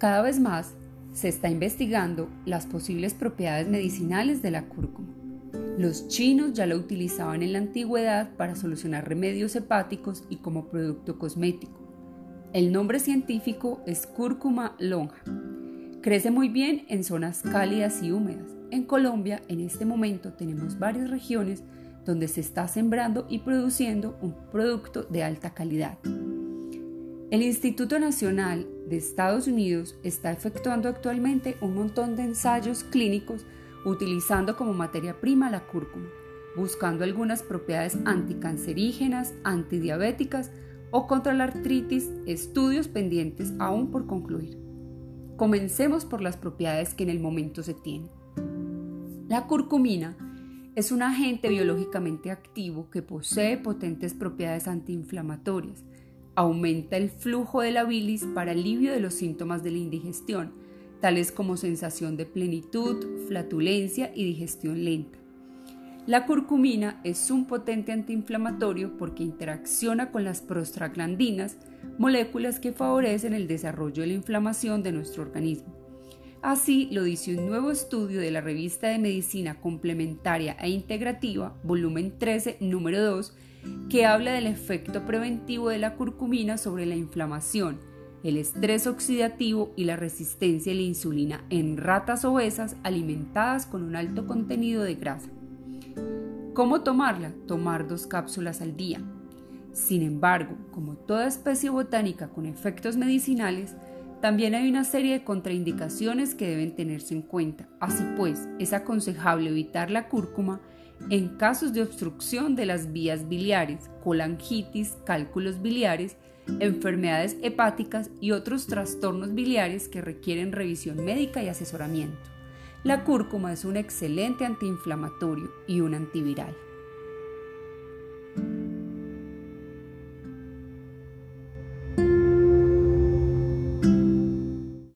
Cada vez más se está investigando las posibles propiedades medicinales de la cúrcuma. Los chinos ya lo utilizaban en la antigüedad para solucionar remedios hepáticos y como producto cosmético. El nombre científico es cúrcuma longa. Crece muy bien en zonas cálidas y húmedas. En Colombia, en este momento, tenemos varias regiones donde se está sembrando y produciendo un producto de alta calidad. El Instituto Nacional de Estados Unidos está efectuando actualmente un montón de ensayos clínicos utilizando como materia prima la cúrcuma, buscando algunas propiedades anticancerígenas, antidiabéticas o contra la artritis, estudios pendientes aún por concluir. Comencemos por las propiedades que en el momento se tienen. La curcumina es un agente biológicamente activo que posee potentes propiedades antiinflamatorias. Aumenta el flujo de la bilis para alivio de los síntomas de la indigestión, tales como sensación de plenitud, flatulencia y digestión lenta. La curcumina es un potente antiinflamatorio porque interacciona con las prostaglandinas, moléculas que favorecen el desarrollo de la inflamación de nuestro organismo. Así lo dice un nuevo estudio de la revista de Medicina Complementaria e Integrativa, volumen 13, número 2, que habla del efecto preventivo de la curcumina sobre la inflamación, el estrés oxidativo y la resistencia a la insulina en ratas obesas alimentadas con un alto contenido de grasa. ¿Cómo tomarla? Tomar dos cápsulas al día. Sin embargo, como toda especie botánica con efectos medicinales, también hay una serie de contraindicaciones que deben tenerse en cuenta. Así pues, es aconsejable evitar la cúrcuma en casos de obstrucción de las vías biliares, colangitis, cálculos biliares, enfermedades hepáticas y otros trastornos biliares que requieren revisión médica y asesoramiento. La cúrcuma es un excelente antiinflamatorio y un antiviral.